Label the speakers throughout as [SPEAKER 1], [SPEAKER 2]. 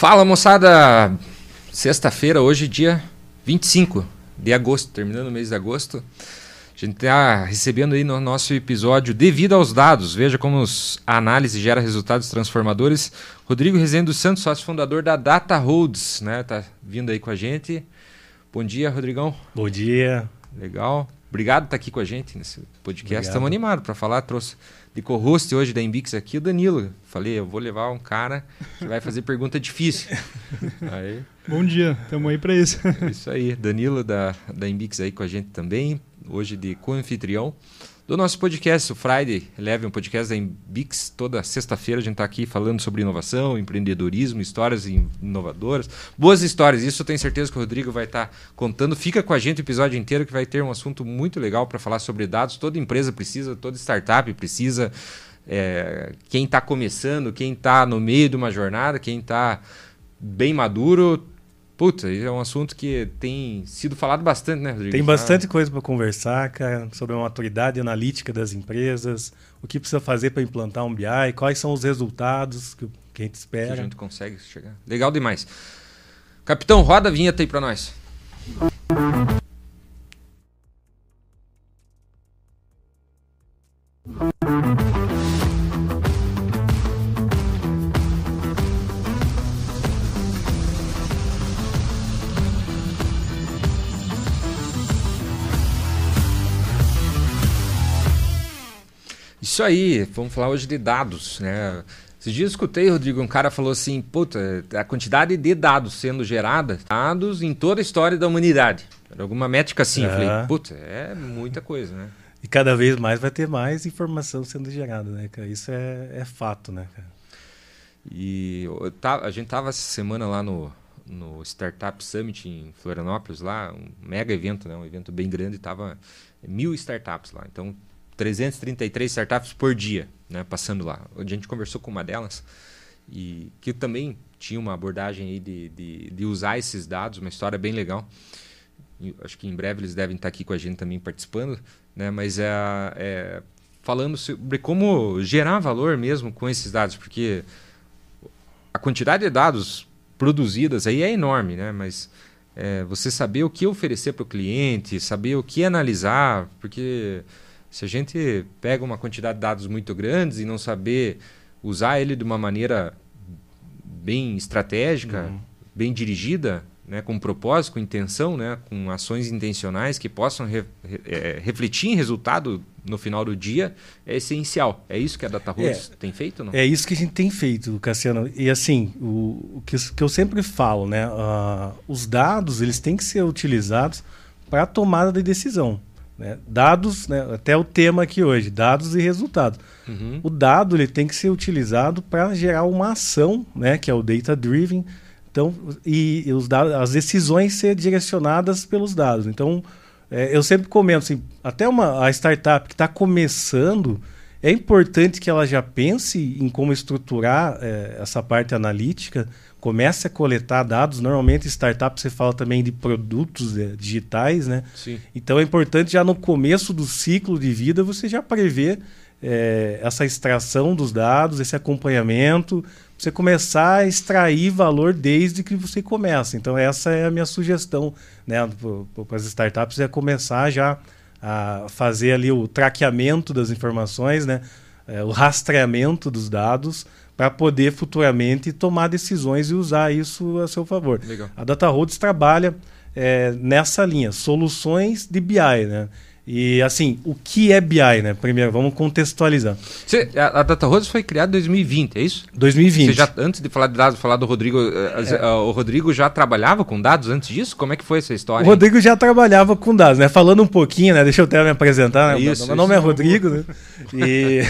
[SPEAKER 1] Fala moçada! Sexta-feira, hoje, dia 25 de agosto, terminando o mês de agosto. A gente está recebendo aí no nosso episódio Devido aos Dados. Veja como a análise gera resultados transformadores. Rodrigo Rezende dos Santos, sócio fundador da Data Holds, né? Tá vindo aí com a gente. Bom dia, Rodrigão.
[SPEAKER 2] Bom dia.
[SPEAKER 1] Legal. Obrigado por estar aqui com a gente nesse podcast. Estamos animados para falar. Trouxe de co-host hoje da Embix aqui o Danilo. Falei, eu vou levar um cara que vai fazer pergunta difícil.
[SPEAKER 3] Aí. Bom dia, estamos aí para isso.
[SPEAKER 1] Isso aí, Danilo da, da Embix aí com a gente também. Hoje de co-anfitrião do nosso podcast, o Friday Leve, um podcast da Embix. Toda sexta-feira a gente está aqui falando sobre inovação, empreendedorismo, histórias inovadoras. Boas histórias, isso eu tenho certeza que o Rodrigo vai estar tá contando. Fica com a gente o episódio inteiro que vai ter um assunto muito legal para falar sobre dados. Toda empresa precisa, toda startup precisa. É, quem está começando, quem está no meio de uma jornada, quem está bem maduro, Puta, é um assunto que tem sido falado bastante, né, Rodrigo?
[SPEAKER 2] Tem bastante ah. coisa para conversar, cara, sobre a maturidade analítica das empresas, o que precisa fazer para implantar um BI, quais são os resultados que, a gente espera.
[SPEAKER 1] Que a gente consegue chegar. Legal demais. Capitão, roda a vinheta aí para nós. Aí, vamos falar hoje de dados, né? Esses dias eu escutei, Rodrigo, um cara falou assim, puta, a quantidade de dados sendo gerada, dados em toda a história da humanidade. Era alguma métrica assim. Eu falei, puta, é muita coisa, né?
[SPEAKER 2] E cada vez mais vai ter mais informação sendo gerada, né, cara? Isso é, é fato, né, cara?
[SPEAKER 1] E tá, a gente tava essa semana lá no, no Startup Summit em Florianópolis, lá, um mega evento, né? Um evento bem grande, tava mil startups lá. Então 333 startups por dia, né, passando lá. A gente conversou com uma delas e que também tinha uma abordagem aí de, de, de usar esses dados, uma história bem legal. E acho que em breve eles devem estar aqui com a gente também participando, né? Mas é, é falando sobre como gerar valor mesmo com esses dados, porque a quantidade de dados produzidas aí é enorme, né? Mas é, você saber o que oferecer para o cliente, saber o que analisar, porque se a gente pega uma quantidade de dados muito grandes e não saber usar ele de uma maneira bem estratégica, uhum. bem dirigida, né, com propósito, com intenção, né, com ações intencionais que possam re, re, é, refletir em resultado no final do dia, é essencial. É isso que a DataRoots é, tem feito? Não?
[SPEAKER 2] É isso que a gente tem feito, Cassiano. E assim, o, o que, que, eu sempre falo, né, uh, os dados eles têm que ser utilizados para a tomada de decisão. Né? Dados, né? até o tema aqui hoje, dados e resultados. Uhum. O dado ele tem que ser utilizado para gerar uma ação, né? que é o data driven. Então, e, e os dados, as decisões ser direcionadas pelos dados. Então, é, eu sempre comento assim, até uma a startup que está começando, é importante que ela já pense em como estruturar é, essa parte analítica comece a coletar dados. Normalmente, startup você fala também de produtos é, digitais, né? Sim. Então é importante já no começo do ciclo de vida você já prever é, essa extração dos dados, esse acompanhamento, você começar a extrair valor desde que você começa. Então essa é a minha sugestão, né, para as startups é começar já a fazer ali o traqueamento das informações, né, é, o rastreamento dos dados para poder futuramente tomar decisões e usar isso a seu favor. Legal. A Data Roads trabalha é, nessa linha, soluções de BI, né? E assim, o que é BI, né? Primeiro, vamos contextualizar.
[SPEAKER 1] Você, a, a Data Rose foi criada em 2020, é isso?
[SPEAKER 2] 2020. Você
[SPEAKER 1] já, antes de falar de dados, falar do Rodrigo, eh, é. a, o Rodrigo já trabalhava com dados antes disso? Como é que foi essa história?
[SPEAKER 2] O Rodrigo já trabalhava com dados, né? Falando um pouquinho, né? Deixa eu até me apresentar. Né? Isso, Meu nome é Rodrigo, né? E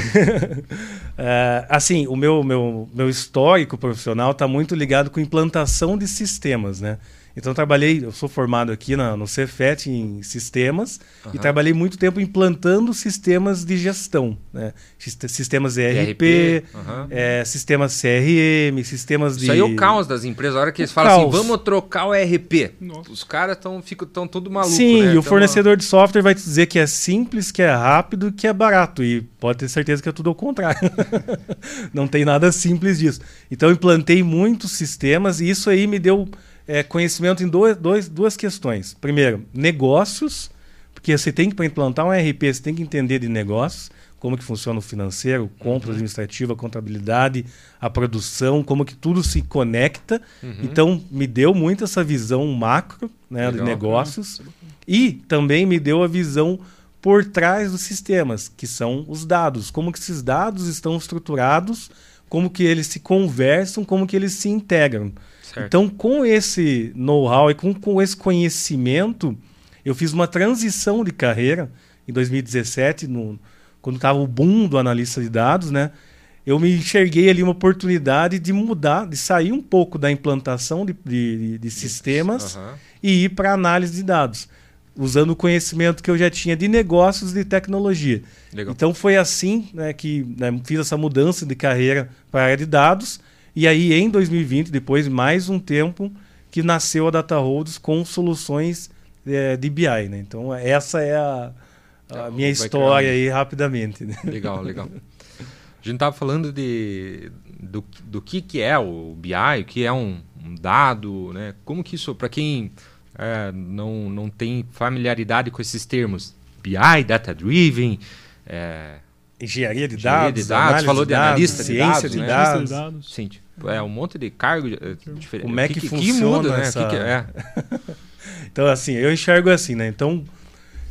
[SPEAKER 2] é, assim, o meu, meu, meu histórico profissional está muito ligado com implantação de sistemas, né? Então, trabalhei, eu sou formado aqui na, no Cefet em sistemas uhum. e trabalhei muito tempo implantando sistemas de gestão, né? Sistemas ERP, ERP uhum. é, sistemas CRM, sistemas de.
[SPEAKER 1] Isso aí é o caos das empresas. A hora que eles o falam assim, caos. assim, vamos trocar o ERP. Nossa. Os caras estão ficam tão tudo maluco.
[SPEAKER 2] Sim,
[SPEAKER 1] né?
[SPEAKER 2] e o fornecedor de software vai te dizer que é simples, que é rápido, que é barato. E pode ter certeza que é tudo ao contrário. Não tem nada simples disso. Então, implantei muitos sistemas e isso aí me deu é, conhecimento em dois, dois, duas questões. Primeiro, negócios, porque você tem que, para implantar um RP, você tem que entender de negócios, como que funciona o financeiro, compra uhum. administrativa, contabilidade, a produção, como que tudo se conecta. Uhum. Então, me deu muito essa visão macro né, de negócios e também me deu a visão por trás dos sistemas, que são os dados, como que esses dados estão estruturados, como que eles se conversam, como que eles se integram. Certo. Então, com esse know-how e com, com esse conhecimento, eu fiz uma transição de carreira em 2017, no, quando estava o boom do analista de dados, né? Eu me enxerguei ali uma oportunidade de mudar, de sair um pouco da implantação de, de, de sistemas uhum. e ir para análise de dados, usando o conhecimento que eu já tinha de negócios e de tecnologia. Legal. Então foi assim né, que né, fiz essa mudança de carreira para a área de dados e aí, em 2020, depois mais um tempo, que nasceu a Data Holds com soluções é, de BI. Né? Então, essa é a, a é, minha história aí, rapidamente. Né?
[SPEAKER 1] Legal, legal. A gente estava falando de, do, do que, que é o BI, o que é um, um dado, né? como que isso, para quem é, não, não tem familiaridade com esses termos, BI, Data Driven, é,
[SPEAKER 2] engenharia de dados,
[SPEAKER 1] de dados falou de, analista de
[SPEAKER 2] ciência
[SPEAKER 1] dados,
[SPEAKER 2] de
[SPEAKER 1] né?
[SPEAKER 2] dados.
[SPEAKER 1] de dados. Sim, é um monte de cargo eh, diferente.
[SPEAKER 2] Como é que, que, que funciona muda, né? essa...
[SPEAKER 1] Que é?
[SPEAKER 2] então, assim, eu enxergo assim, né? Então,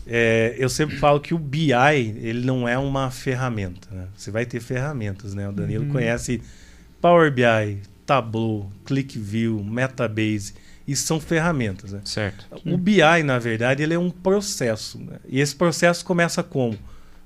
[SPEAKER 2] é, eu sempre falo que o BI, ele não é uma ferramenta, né? Você vai ter ferramentas, né? O Danilo uhum. conhece Power BI, Tableau, ClickView, Metabase. Isso são ferramentas, né?
[SPEAKER 1] Certo.
[SPEAKER 2] O BI, na verdade, ele é um processo. Né? E esse processo começa como?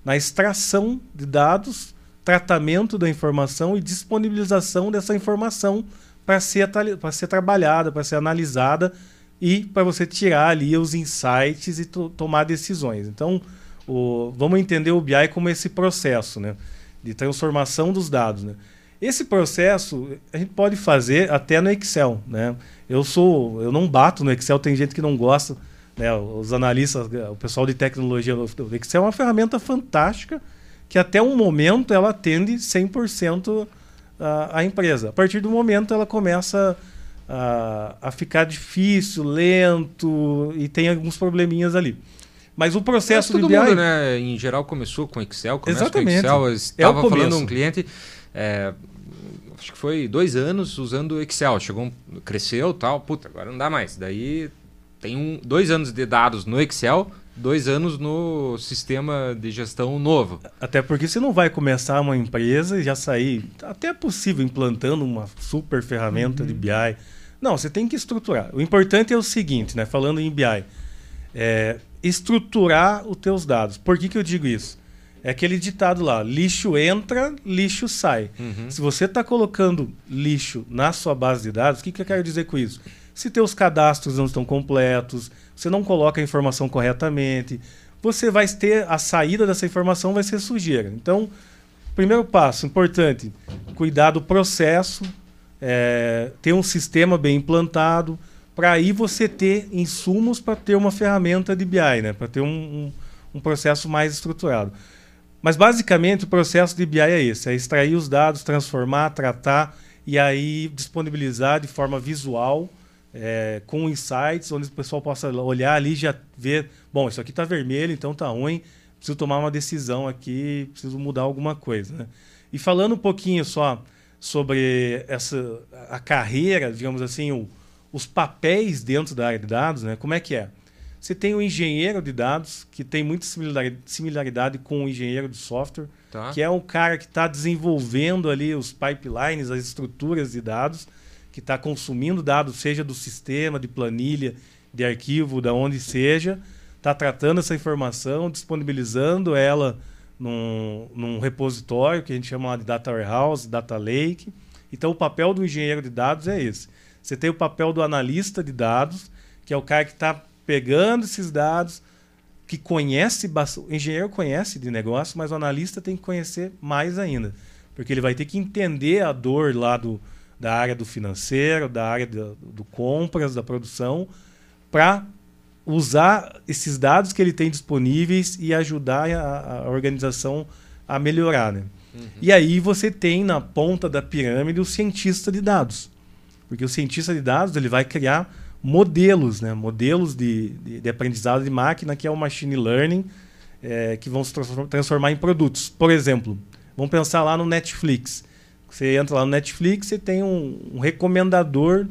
[SPEAKER 2] Na extração de dados, tratamento da informação e disponibilização dessa informação para ser, ser trabalhada, para ser analisada e para você tirar ali os insights e tomar decisões. Então, o, vamos entender o BI como esse processo né, de transformação dos dados. Né? Esse processo a gente pode fazer até no Excel. Né? Eu sou, eu não bato no Excel, tem gente que não gosta né, os analistas, o pessoal de tecnologia do Excel é uma ferramenta fantástica que até um momento ela atende 100% a, a empresa. A partir do momento ela começa a, a ficar difícil, lento e tem alguns probleminhas ali. Mas o processo
[SPEAKER 1] Mas todo
[SPEAKER 2] de
[SPEAKER 1] mundo, né, em geral começou com Excel, começa
[SPEAKER 2] Exatamente.
[SPEAKER 1] com Excel. Estava é falando um cliente, é, acho que foi dois anos usando Excel, chegou, cresceu, tal, puta, agora não dá mais. Daí tem um, dois anos de dados no Excel, dois anos no sistema de gestão novo.
[SPEAKER 2] Até porque você não vai começar uma empresa e já sair. Até é possível implantando uma super ferramenta uhum. de BI. Não, você tem que estruturar. O importante é o seguinte, né? Falando em BI, é estruturar os teus dados. Por que, que eu digo isso? É aquele ditado lá: lixo entra, lixo sai. Uhum. Se você está colocando lixo na sua base de dados, o que, que eu quero dizer com isso? Se teus cadastros não estão completos, você não coloca a informação corretamente, você vai ter a saída dessa informação vai ser sujeira. Então, primeiro passo importante, cuidar do processo, é, ter um sistema bem implantado, para aí você ter insumos para ter uma ferramenta de BI, né? para ter um, um, um processo mais estruturado. Mas basicamente o processo de BI é esse: é extrair os dados, transformar, tratar e aí disponibilizar de forma visual é, com insights, onde o pessoal possa olhar ali e já ver, bom, isso aqui está vermelho, então está ruim, preciso tomar uma decisão aqui, preciso mudar alguma coisa. Né? E falando um pouquinho só sobre essa a carreira, digamos assim, o, os papéis dentro da área de dados, né? como é que é? Você tem o engenheiro de dados, que tem muita similaridade com o engenheiro de software, tá. que é o cara que está desenvolvendo ali os pipelines, as estruturas de dados, que está consumindo dados, seja do sistema, de planilha, de arquivo, da onde seja, está tratando essa informação, disponibilizando ela num, num repositório que a gente chama de data warehouse, data lake. Então, o papel do engenheiro de dados é esse: Você tem o papel do analista de dados, que é o cara que está pegando esses dados, que conhece, o engenheiro conhece de negócio, mas o analista tem que conhecer mais ainda. Porque ele vai ter que entender a dor lá do, da área do financeiro, da área do, do compras, da produção, para usar esses dados que ele tem disponíveis e ajudar a, a organização a melhorar. Né? Uhum. E aí você tem na ponta da pirâmide o cientista de dados. Porque o cientista de dados ele vai criar modelos, né? modelos de, de, de aprendizado de máquina, que é o machine learning, é, que vão se transformar em produtos. Por exemplo, vamos pensar lá no Netflix. Você entra lá no Netflix e tem um, um recomendador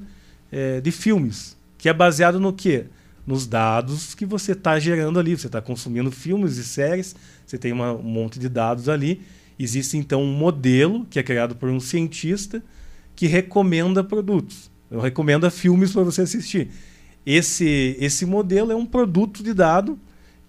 [SPEAKER 2] é, de filmes, que é baseado no quê? Nos dados que você está gerando ali. Você está consumindo filmes e séries, você tem uma, um monte de dados ali. Existe então um modelo que é criado por um cientista que recomenda produtos. Eu recomendo filmes para você assistir. Esse, esse modelo é um produto de dado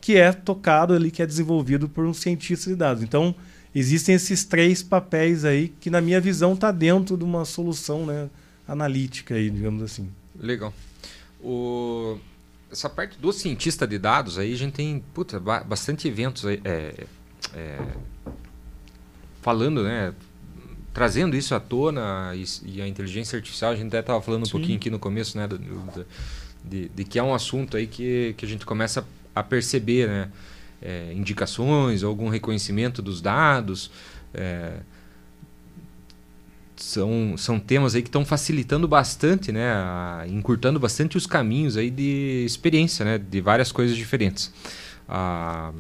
[SPEAKER 2] que é tocado ali, que é desenvolvido por um cientista de dados. Então, existem esses três papéis aí que, na minha visão, está dentro de uma solução né, analítica, aí, digamos assim.
[SPEAKER 1] Legal. O... Essa parte do cientista de dados aí, a gente tem puta, bastante eventos aí, é, é, falando, né? trazendo isso à tona e, e, a inteligência artificial, a gente até estava falando um Sim. pouquinho aqui no começo, né, do, do, de, de, que é um assunto aí que, que a gente começa a perceber, né, é, indicações, algum reconhecimento dos dados, é, são, são temas aí que estão facilitando bastante, né, a, encurtando bastante os caminhos aí de experiência, né, de várias coisas diferentes. A,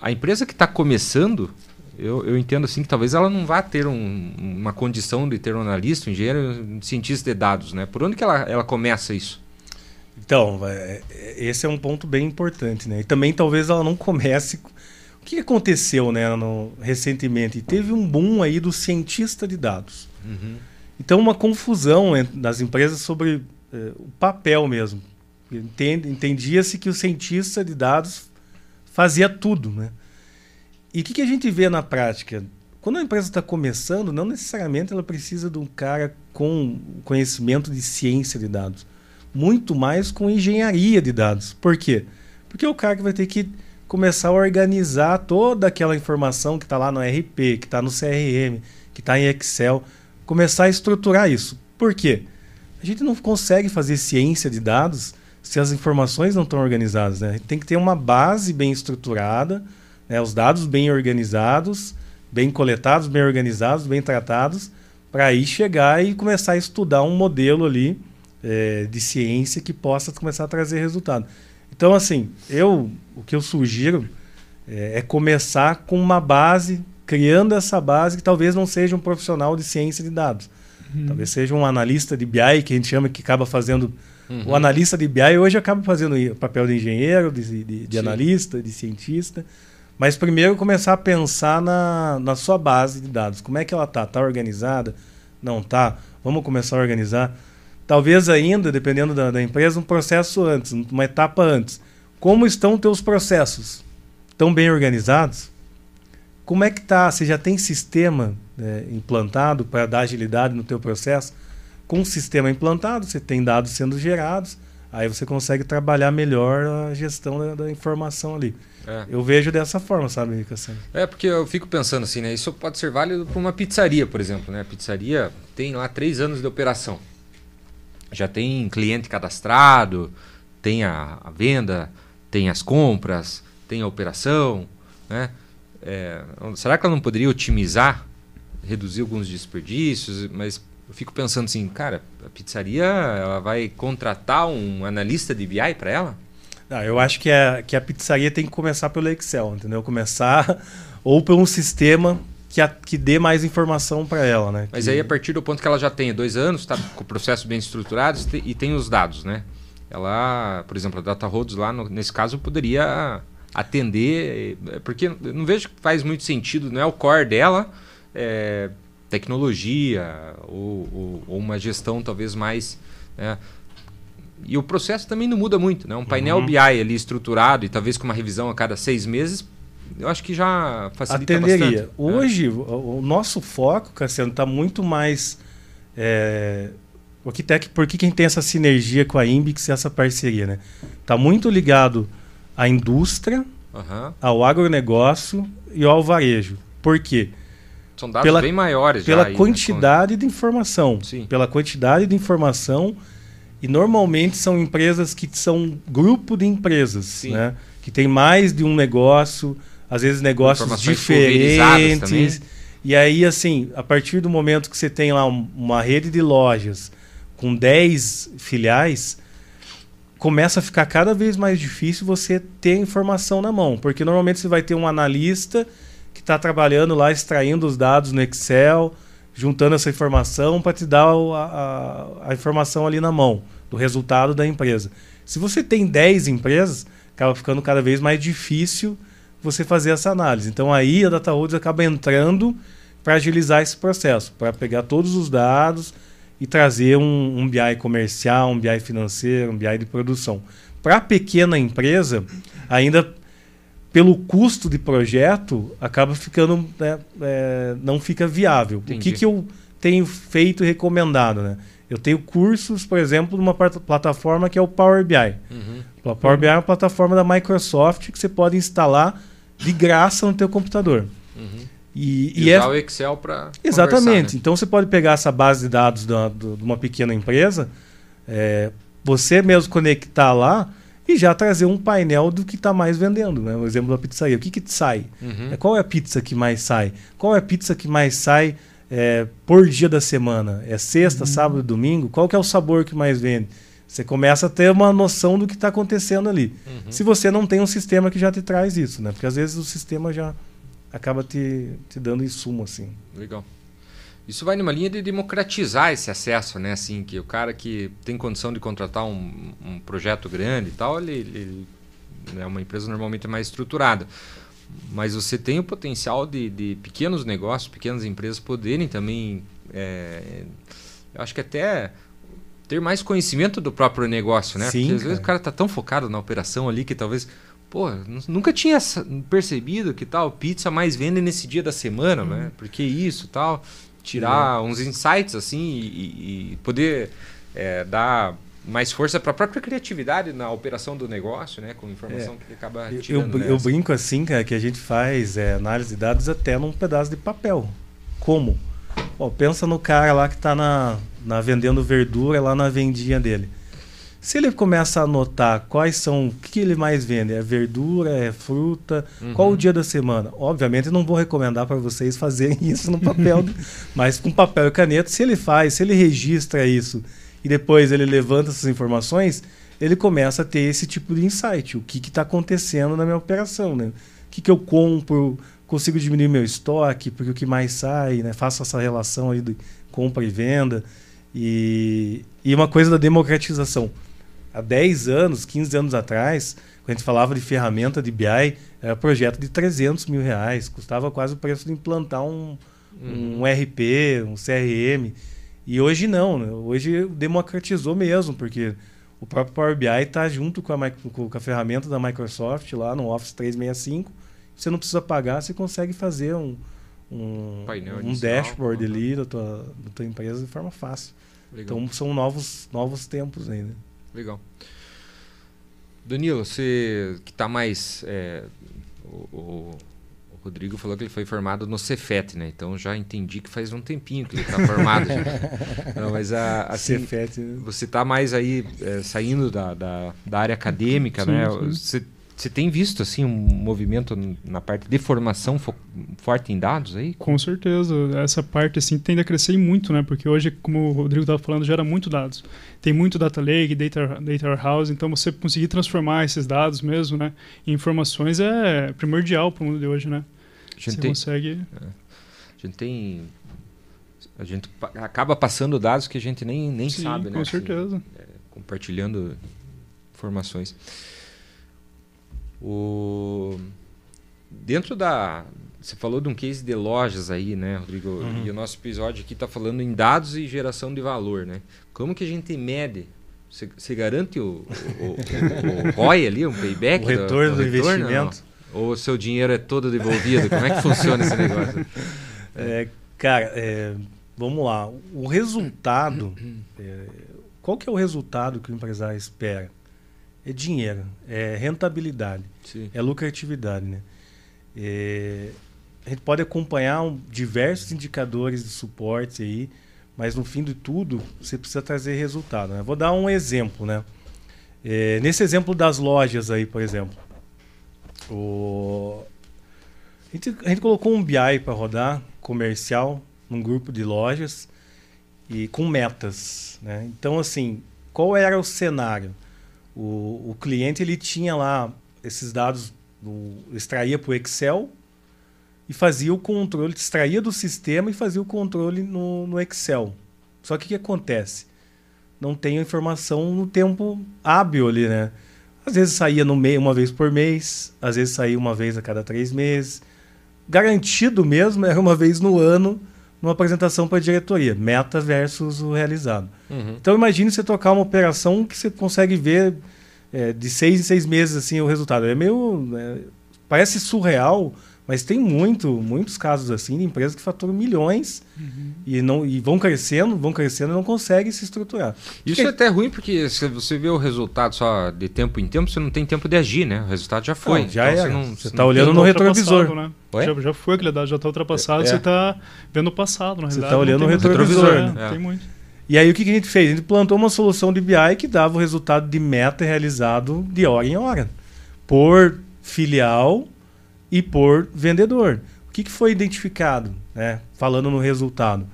[SPEAKER 1] a empresa que está começando eu, eu entendo assim que talvez ela não vá ter um, uma condição de ter um analista, um engenheiro, um cientista de dados, né? Por onde que ela, ela começa isso?
[SPEAKER 2] Então, é, é, esse é um ponto bem importante, né? E também talvez ela não comece. O que aconteceu, né, no, recentemente? Teve um boom aí do cientista de dados. Uhum. Então, uma confusão das empresas sobre é, o papel mesmo. Entendia-se que o cientista de dados fazia tudo, né? E o que, que a gente vê na prática? Quando a empresa está começando, não necessariamente ela precisa de um cara com conhecimento de ciência de dados. Muito mais com engenharia de dados. Por quê? Porque é o cara que vai ter que começar a organizar toda aquela informação que está lá no RP, que está no CRM, que está em Excel, começar a estruturar isso. Por quê? A gente não consegue fazer ciência de dados se as informações não estão organizadas. Né? Tem que ter uma base bem estruturada, né, os dados bem organizados, bem coletados, bem organizados, bem tratados, para aí chegar e começar a estudar um modelo ali é, de ciência que possa começar a trazer resultado. Então, assim, eu o que eu sugiro é, é começar com uma base, criando essa base que talvez não seja um profissional de ciência de dados. Uhum. Talvez seja um analista de BI, que a gente chama que acaba fazendo. Uhum. O analista de BI hoje acaba fazendo o papel de engenheiro, de, de, de analista, de cientista. Mas primeiro começar a pensar na, na sua base de dados. Como é que ela tá? Está organizada? Não tá? Vamos começar a organizar. Talvez ainda, dependendo da, da empresa, um processo antes, uma etapa antes. Como estão teus processos? Estão bem organizados? Como é que tá? Você já tem sistema é, implantado para dar agilidade no teu processo? Com o sistema implantado, você tem dados sendo gerados, aí você consegue trabalhar melhor a gestão da, da informação ali. É. Eu vejo dessa forma, sabe, Cassiano?
[SPEAKER 1] É, porque eu fico pensando assim, né? Isso pode ser válido para uma pizzaria, por exemplo, né? A pizzaria tem lá três anos de operação. Já tem cliente cadastrado, tem a, a venda, tem as compras, tem a operação, né? É, será que ela não poderia otimizar, reduzir alguns desperdícios? Mas eu fico pensando assim, cara, a pizzaria ela vai contratar um analista de BI para ela?
[SPEAKER 2] Não, eu acho que a, que a pizzaria tem que começar pelo Excel, entendeu? Começar ou por um sistema que, a, que dê mais informação para ela, né?
[SPEAKER 1] Mas
[SPEAKER 2] que...
[SPEAKER 1] aí a partir do ponto que ela já tem dois anos, está com o processo bem estruturado e tem os dados, né? Ela, por exemplo, a Data Roads lá, no, nesse caso, poderia atender, eh, porque não vejo que faz muito sentido, não é o core dela, é, tecnologia ou, ou, ou, uma gestão talvez mais... Né? E o processo também não muda muito, né? Um painel uhum. BI ali estruturado e talvez com uma revisão a cada seis meses, eu acho que já facilita Atenderia. bastante.
[SPEAKER 2] Hoje, é. o, o, nosso foco, Cassiano, está muito mais é, o Arquitec, por que quem tem essa sinergia com a Imbix e essa parceria, né? Tá muito ligado à indústria, uhum. ao agronegócio e ao varejo. Por quê?
[SPEAKER 1] São dados pela, bem maiores
[SPEAKER 2] Pela já quantidade aí, né? de informação. Sim. Pela quantidade de informação. E normalmente são empresas que são grupo de empresas, Sim. né? Que tem mais de um negócio, às vezes negócios diferentes. E aí, assim, a partir do momento que você tem lá uma rede de lojas com 10 filiais, começa a ficar cada vez mais difícil você ter informação na mão. Porque normalmente você vai ter um analista que está trabalhando lá, extraindo os dados no Excel, juntando essa informação para te dar a, a, a, informação ali na mão, do resultado da empresa. Se você tem 10 empresas, acaba ficando cada vez mais difícil você fazer essa análise. Então aí a DataRoads acaba entrando para agilizar esse processo, para pegar todos os dados e trazer um, um BI comercial, um BI financeiro, um BI de produção. Para a pequena empresa, ainda pelo custo de projeto, acaba ficando. Né, é, não fica viável. Entendi. O que, que eu tenho feito e recomendado? Né? Eu tenho cursos, por exemplo, numa plataforma que é o Power BI. Uhum. O Power BI é uma plataforma da Microsoft que você pode instalar de graça no teu computador.
[SPEAKER 1] Uhum. E, e, e é usar é... o Excel para.
[SPEAKER 2] Exatamente. Né? Então você pode pegar essa base de dados de uma pequena empresa, é, você mesmo conectar lá e já trazer um painel do que está mais vendendo. Né? O exemplo da pizzaria. O que, que sai? Uhum. É, qual é a pizza que mais sai? Qual é a pizza que mais sai é, por dia da semana? É sexta, uhum. sábado, domingo? Qual que é o sabor que mais vende? Você começa a ter uma noção do que está acontecendo ali. Uhum. Se você não tem um sistema que já te traz isso, né? Porque às vezes o sistema já acaba te, te dando insumo, assim.
[SPEAKER 1] Legal. Isso vai numa linha de democratizar esse acesso, né? Assim, que o cara que tem condição de contratar um, um projeto grande e tal, ele, ele é uma empresa normalmente mais estruturada. Mas você tem o potencial de, de pequenos negócios, pequenas empresas poderem também, é, eu acho que até ter mais conhecimento do próprio negócio, né? Sim, Porque às cara. vezes o cara está tão focado na operação ali que talvez Pô, nunca tinha percebido que tal pizza mais vende nesse dia da semana, né? uhum. né? Porque isso tal tirar uns insights assim e, e poder é, dar mais força para a própria criatividade na operação do negócio, né? Com informação é, que ele acaba tirando.
[SPEAKER 2] Eu, eu, brinco assim, cara, que a gente faz é, análise de dados até num pedaço de papel. Como? Bom, pensa no cara lá que está na, na vendendo verdura lá na vendinha dele. Se ele começa a anotar quais são, o que ele mais vende, é verdura, é fruta, uhum. qual o dia da semana? Obviamente, eu não vou recomendar para vocês fazerem isso no papel, mas com papel e caneta, se ele faz, se ele registra isso e depois ele levanta essas informações, ele começa a ter esse tipo de insight. O que está acontecendo na minha operação, né? O que, que eu compro, consigo diminuir meu estoque, porque o que mais sai, né? Faço essa relação aí de compra e venda. E, e uma coisa da democratização há 10 anos, 15 anos atrás, quando a gente falava de ferramenta de BI, era projeto de 300 mil reais, custava quase o preço de implantar um, uhum. um RP, um CRM. E hoje não, né? hoje democratizou mesmo, porque o próprio Power BI está junto com a, com a ferramenta da Microsoft lá no Office 365. Você não precisa pagar, você consegue fazer um, um, um dashboard uhum. ali da tua, da tua empresa de forma fácil. Legal. Então são novos, novos tempos ainda.
[SPEAKER 1] Legal. Danilo, você que está mais. É, o, o, Rodrigo falou que ele foi formado no Cefet, né? Então já entendi que faz um tempinho que ele está formado. Não, mas a, assim, Cefet. Né? você está mais aí é, saindo da, da, da, área acadêmica, sim, né? Sim. Você você tem visto assim um movimento na parte de formação fo forte em dados aí?
[SPEAKER 3] Com certeza. Essa parte assim tende a crescer muito, né? Porque hoje, como o Rodrigo estava falando, gera muito dados. Tem muito data lake, data, data warehouse, então você conseguir transformar esses dados mesmo, né, em informações é primordial para o mundo de hoje, né?
[SPEAKER 1] A gente você tem, consegue. É, a gente tem a gente acaba passando dados que a gente nem, nem
[SPEAKER 3] Sim,
[SPEAKER 1] sabe,
[SPEAKER 3] né? Com assim, certeza.
[SPEAKER 1] É, compartilhando informações. O... Dentro da. Você falou de um case de lojas aí, né, Rodrigo? Uhum. E o nosso episódio aqui está falando em dados e geração de valor, né? Como que a gente mede? Você, garante o, o, o, o, ROI ali, um payback?
[SPEAKER 2] O retorno do, do, do retorno, investimento?
[SPEAKER 1] Ou o seu dinheiro é todo devolvido? Como é que funciona esse negócio?
[SPEAKER 2] É, cara, é, vamos lá. O resultado, é, qual que é o resultado que o empresário espera? É dinheiro, é rentabilidade,
[SPEAKER 1] Sim.
[SPEAKER 2] é lucratividade, né? É, a gente pode acompanhar um, diversos indicadores de suporte aí, mas no fim de tudo você precisa trazer resultado. Né? Vou dar um exemplo, né? É, nesse exemplo das lojas aí, por exemplo, o... a, gente, a gente colocou um BI para rodar comercial num grupo de lojas e com metas, né? Então assim, qual era o cenário? O, o cliente ele tinha lá esses dados, do, extraía para o Excel e fazia o controle, extraía do sistema e fazia o controle no, no Excel. Só que o que acontece? Não tem a informação no tempo hábil ali, né? Às vezes saía no meio uma vez por mês, às vezes saía uma vez a cada três meses. Garantido mesmo era uma vez no ano, numa apresentação para a diretoria, meta versus o realizado.
[SPEAKER 1] Uhum.
[SPEAKER 2] Então imagine você tocar uma operação que você consegue ver é, de seis em seis meses assim o resultado. É meio é, parece surreal, mas tem muito, muitos casos assim de empresas que faturam milhões
[SPEAKER 3] Uhum.
[SPEAKER 2] e não e vão crescendo, vão crescendo e não conseguem se estruturar.
[SPEAKER 1] Isso é até ruim porque se você vê o resultado só de tempo em tempo, você não tem tempo de agir, né? O resultado já foi.
[SPEAKER 2] Não, já
[SPEAKER 1] Então
[SPEAKER 2] era.
[SPEAKER 1] Você,
[SPEAKER 2] tá
[SPEAKER 1] não
[SPEAKER 2] olhando no retrovisor.
[SPEAKER 3] Né? Já, já foi aquele dado, já está ultrapassado,
[SPEAKER 2] É.
[SPEAKER 3] você está vendo o passado, na
[SPEAKER 2] Você
[SPEAKER 3] realidade.
[SPEAKER 2] tá olhando no retrovisor,
[SPEAKER 3] que fazer,
[SPEAKER 1] né?
[SPEAKER 3] Tem muito.
[SPEAKER 2] E aí o que, que a gente fez? A gente plantou uma solução de BI que dava o resultado de meta realizado de hora em hora, por filial e por vendedor. O que, que foi identificado? Né? Falando no resultado,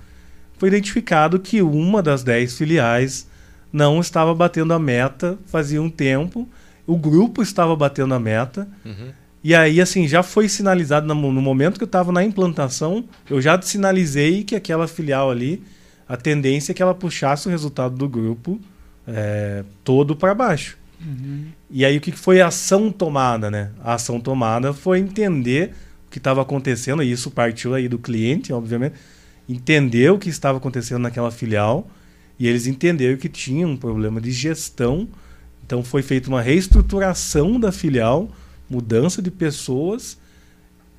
[SPEAKER 2] foi identificado que uma das 10 filiais não estava batendo a meta fazia um tempo, o grupo estava batendo a meta,
[SPEAKER 1] Uhum.
[SPEAKER 2] e aí, assim, já foi sinalizado no, no momento que eu estava na implantação, eu já sinalizei que aquela filial ali, a tendência é que ela puxasse o resultado do grupo é, todo para baixo.
[SPEAKER 3] Uhum.
[SPEAKER 2] E aí, o que foi a ação tomada, né? A ação tomada foi entender o que estava acontecendo, e isso partiu aí do cliente, obviamente, entender o que estava acontecendo naquela filial, e eles entenderam que tinha um problema de gestão, então foi feita uma reestruturação da filial, mudança de pessoas,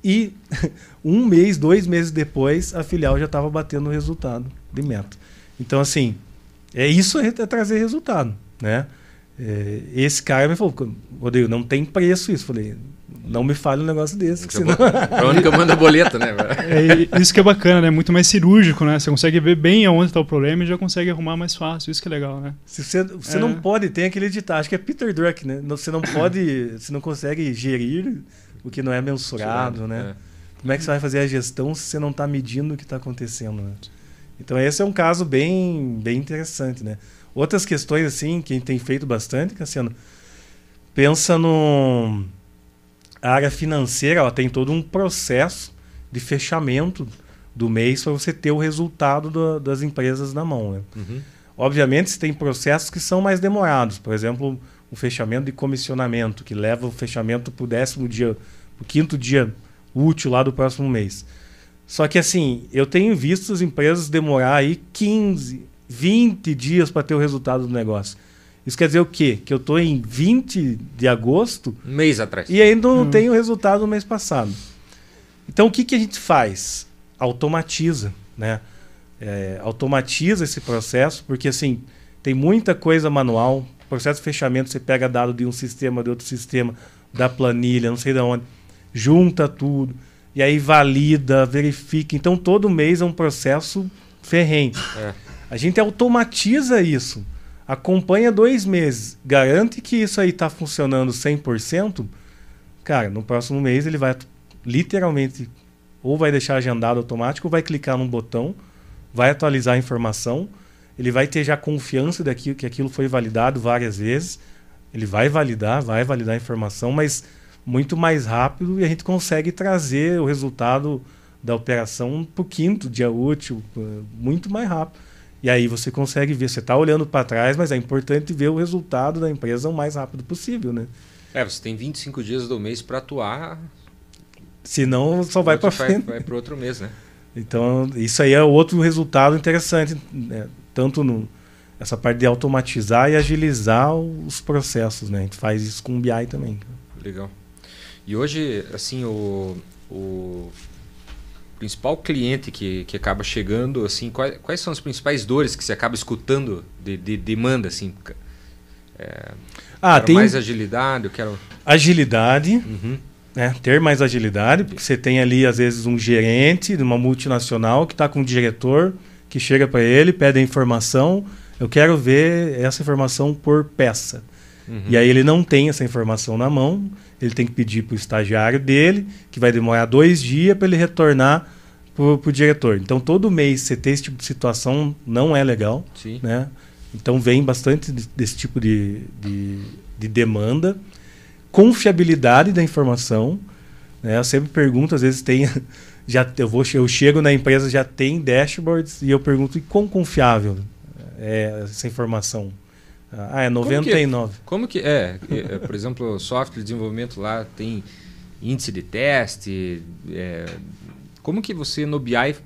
[SPEAKER 2] e um mês, dois meses depois, a filial já estava batendo o resultado de meta. Então, assim, é isso é trazer resultado, né? É, esse cara me falou, Rodrigo, não tem preço isso. Falei, não me fale um negócio desse. que senão...
[SPEAKER 1] Pra onde que eu mando a boleta, né?
[SPEAKER 3] É, isso que é bacana, né? Muito mais cirúrgico, né? Você consegue ver bem aonde está o problema e já consegue arrumar mais fácil. Isso que é legal, né?
[SPEAKER 2] Se você, você
[SPEAKER 3] É.
[SPEAKER 2] não pode, tem aquele ditado, acho que é Peter Druck, né? Você não pode, você não consegue gerir o que não é mensurado, né? Como é que você vai fazer a gestão se você não está medindo o que está acontecendo, né? Então esse é um caso bem, bem interessante, né? Outras questões assim que a gente tem feito bastante, Cassiano, pensa no a área financeira, ela tem todo um processo de fechamento do mês para você ter o resultado da- das empresas na mão, né?
[SPEAKER 1] Uhum.
[SPEAKER 2] Obviamente, tem processos que são mais demorados. Por exemplo, o fechamento de comissionamento, que leva o fechamento para o décimo dia, o quinto dia útil lá do próximo mês. Só que assim, eu tenho visto as empresas demorar aí 15, 20 dias para ter o resultado do negócio. Isso quer dizer o quê? Que eu estou em 20 de agosto
[SPEAKER 1] Um mês atrás.
[SPEAKER 2] e ainda não
[SPEAKER 3] Hum.
[SPEAKER 2] tenho o resultado do mês passado. Então o que, que a gente faz? Automatiza, né? É, automatiza esse processo, porque assim, tem muita coisa manual. Processo de fechamento, você pega dado de um sistema, de outro sistema, da planilha, não sei de onde, junta tudo, e aí valida, verifica. Então todo mês é um processo ferrenho.
[SPEAKER 1] É.
[SPEAKER 2] A gente automatiza isso. Acompanha dois meses. Garante que isso aí está funcionando 100%. Cara, no próximo mês ele vai literalmente ou vai deixar agendado automático ou vai clicar num botão, vai atualizar a informação. Ele vai ter já confiança daquilo, que aquilo foi validado várias vezes. Ele vai validar, vai validar a informação, mas muito mais rápido e a gente consegue trazer o resultado da operação para o quinto dia útil, eh, muito mais rápido. E aí você consegue ver, você está olhando para trás, mas é importante ver o resultado da empresa o mais rápido possível, né?
[SPEAKER 1] É, você tem 25 dias do mês para atuar.
[SPEAKER 2] Senão só vai para frente.
[SPEAKER 1] Vai, para outro mês, né?
[SPEAKER 2] Então, isso aí é outro resultado interessante, né? tanto no, essa parte de automatizar e agilizar os processos, né? A gente faz isso com o BI também.
[SPEAKER 1] Legal. E hoje, assim, o, o principal cliente que, que acaba chegando, assim, quais, quais são as principais dores que você acaba escutando de, de demanda, assim? É,
[SPEAKER 2] ah, tem
[SPEAKER 1] mais agilidade, eu quero...
[SPEAKER 2] Agilidade, uhum. né? ter mais agilidade, porque você tem ali, às vezes, um gerente de uma multinacional que está com um diretor que chega para ele, pede a informação, eu quero ver essa informação por peça. Uhum. E aí ele não tem essa informação na mão, ele tem que pedir para o estagiário dele, que vai demorar dois dias para ele retornar para o diretor. Então, todo mês você ter esse tipo de situação não é legal. Sim. Né? Então, vem bastante desse tipo de, de, de demanda. Confiabilidade da informação. Né? Eu sempre pergunto, às vezes tem... Já, eu, vou, eu chego na empresa, já tem dashboards, e eu pergunto, e quão confiável é essa informação? Ah, é 99.
[SPEAKER 1] Como que, como que é? é? Por exemplo, software de desenvolvimento lá tem índice de teste. É, como que você no BI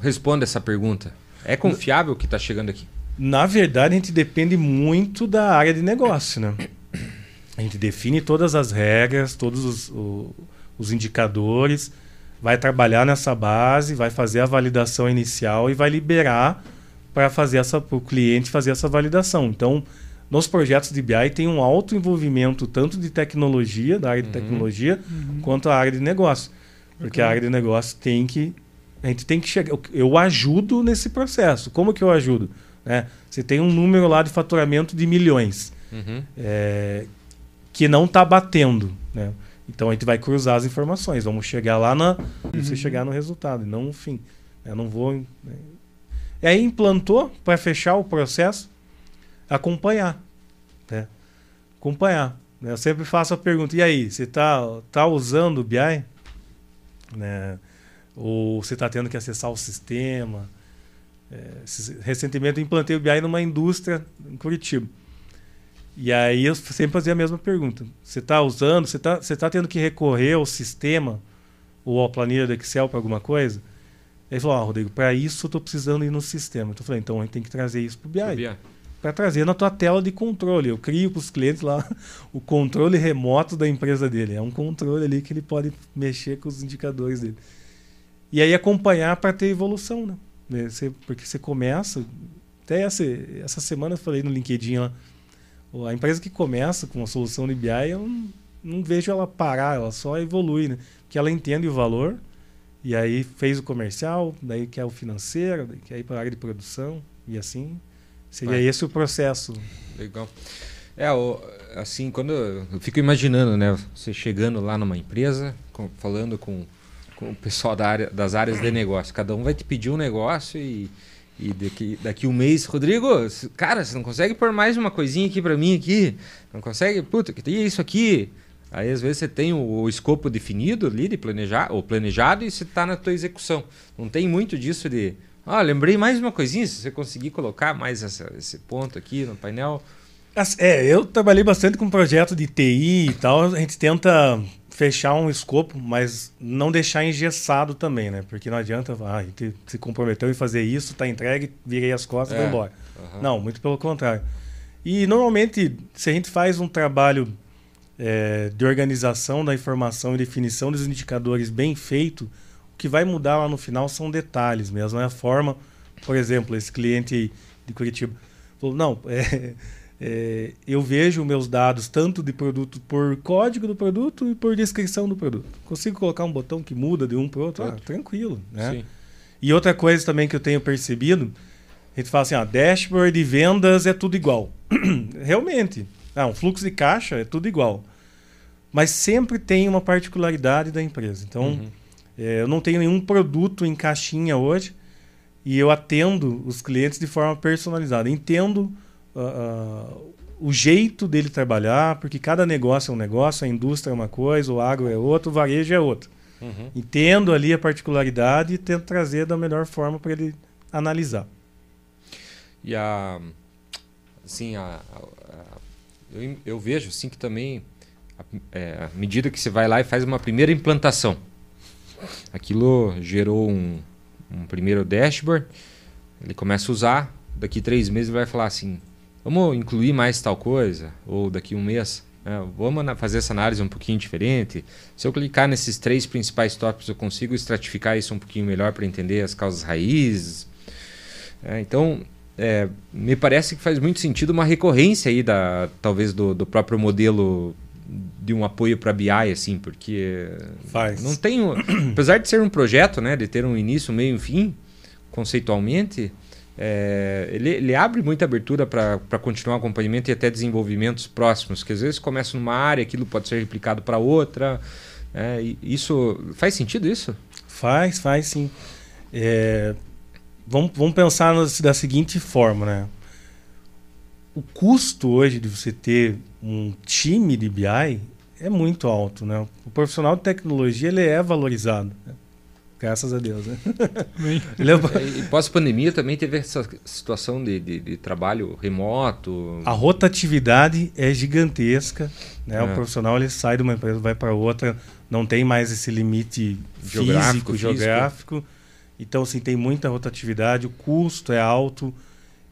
[SPEAKER 1] responde essa pergunta? É confiável o que está chegando aqui?
[SPEAKER 2] Na verdade, a gente depende muito da área de negócio, né? A gente define todas as regras, todos os, o, os indicadores, vai trabalhar nessa base, vai fazer a validação inicial e vai liberar para fazer essa para o cliente fazer essa validação. Então, nos projetos de BI tem um alto envolvimento tanto de tecnologia, da área de uhum. tecnologia, uhum. quanto a área de negócio. Porque a área de negócio tem que a gente tem que chegar. Eu, eu ajudo nesse processo. Como que eu ajudo? Né? Você tem um número lá de faturamento de milhões uhum. é, que não está batendo. Né? Então a gente vai cruzar as informações. Vamos chegar lá na. Uhum. Você chegar no resultado, e não no fim. Eu não vou. E aí implantou para fechar o processo, acompanhar. Né? Acompanhar. Né? Eu sempre faço a pergunta: e aí, você está tá usando o BI? Né? Ou você está tendo que acessar o sistema? É, recentemente eu implantei o BI numa indústria em Curitiba. E aí eu sempre fazia a mesma pergunta. Você está usando, você está você tá tendo que recorrer ao sistema ou à planilha do Excel para alguma coisa? Ele falou, ah, Rodrigo, para isso eu estou precisando ir no sistema. Então eu falei, então a gente tem que trazer isso para o BI. BI. Para trazer na tua tela de controle. Eu crio para os clientes lá o controle remoto da empresa dele. É um controle ali que ele pode mexer com os indicadores dele. E aí acompanhar para ter evolução, né? Você, porque você começa. Até essa, essa semana eu falei no LinkedIn lá. A empresa que começa com uma solução de BI, eu não, não vejo ela parar, ela só evolui, né? Porque ela entende o valor e aí fez o comercial, daí quer o financeiro, daí quer ir para a área de produção e assim. Seria Vai. esse o processo.
[SPEAKER 1] Legal. É, assim, quando eu fico imaginando, né, você chegando lá numa empresa, falando com, com o pessoal da área, das áreas de negócio, cada um vai te pedir um negócio e, e daqui, daqui um mês, Rodrigo, cara, você não consegue pôr mais uma coisinha aqui para mim aqui? Não consegue? Puta, que tem isso aqui? Aí às vezes você tem o, o escopo definido ali de planejar, ou planejado e você está na tua execução. Não tem muito disso de, ah, lembrei mais uma coisinha, se você conseguir colocar mais essa, esse ponto aqui no painel.
[SPEAKER 2] É, eu trabalhei bastante com projeto de TI e tal, a gente tenta fechar um escopo, mas não deixar engessado também, né? Porque não adianta, ah, a gente se comprometeu em fazer isso, tá entregue, virei as costas e é. vou embora. Uhum. Não, muito pelo contrário. E normalmente, se a gente faz um trabalho é, de organização da informação e definição dos indicadores bem feito, o que vai mudar lá no final são detalhes mesmo, é a forma. Por exemplo, esse cliente de Curitiba falou: não, é, é, eu vejo meus dados tanto de produto por código do produto e por descrição do produto. Consigo colocar um botão que muda de um para o outro? Ah, tranquilo. Né? Sim. E outra coisa também que eu tenho percebido, a gente fala assim, ah, dashboard de vendas é tudo igual. Realmente, ah, um fluxo de caixa é tudo igual. Mas sempre tem uma particularidade da empresa. Então, uhum. é, eu não tenho nenhum produto em caixinha hoje e eu atendo os clientes de forma personalizada. Entendo uh, uh, o jeito dele trabalhar, porque cada negócio é um negócio, a indústria é uma coisa, o agro é outro, o varejo é outro. Uhum. Entendo ali a particularidade e tento trazer da melhor forma para ele analisar.
[SPEAKER 1] E a assim a, a, eu, eu vejo assim que também é, à medida que você vai lá e faz uma primeira implantação, aquilo gerou um, um primeiro dashboard, ele começa a usar, daqui três meses ele vai falar assim, vamos incluir mais tal coisa, ou daqui um mês, É, vamos fazer essa análise um pouquinho diferente. Se eu clicar nesses três principais tópicos, eu consigo estratificar isso um pouquinho melhor para entender as causas raízes. É, então, é, me parece que faz muito sentido uma recorrência aí da talvez do, do próprio modelo de um apoio para BI assim porque
[SPEAKER 2] faz
[SPEAKER 1] não tem apesar de ser um projeto né de ter um início meio e um fim conceitualmente é, ele, ele, abre muita abertura para continuar acompanhamento e até desenvolvimentos próximos, que às vezes começa numa área, aquilo pode ser replicado para outra. É, isso faz sentido isso?
[SPEAKER 2] Faz, faz sim. É, vamos, vamos pensar da seguinte forma, né? O custo hoje de você ter um time de BI é muito alto, né? O profissional de tecnologia ele é valorizado. Né? Graças a Deus, né?
[SPEAKER 1] e pós-pandemia também teve essa situação de, de, de, trabalho remoto.
[SPEAKER 2] A rotatividade é gigantesca. Né? É. O profissional ele sai de uma empresa, vai para outra, não tem mais esse limite geográfico, físico, geográfico. Então, assim, tem muita rotatividade, o custo é alto.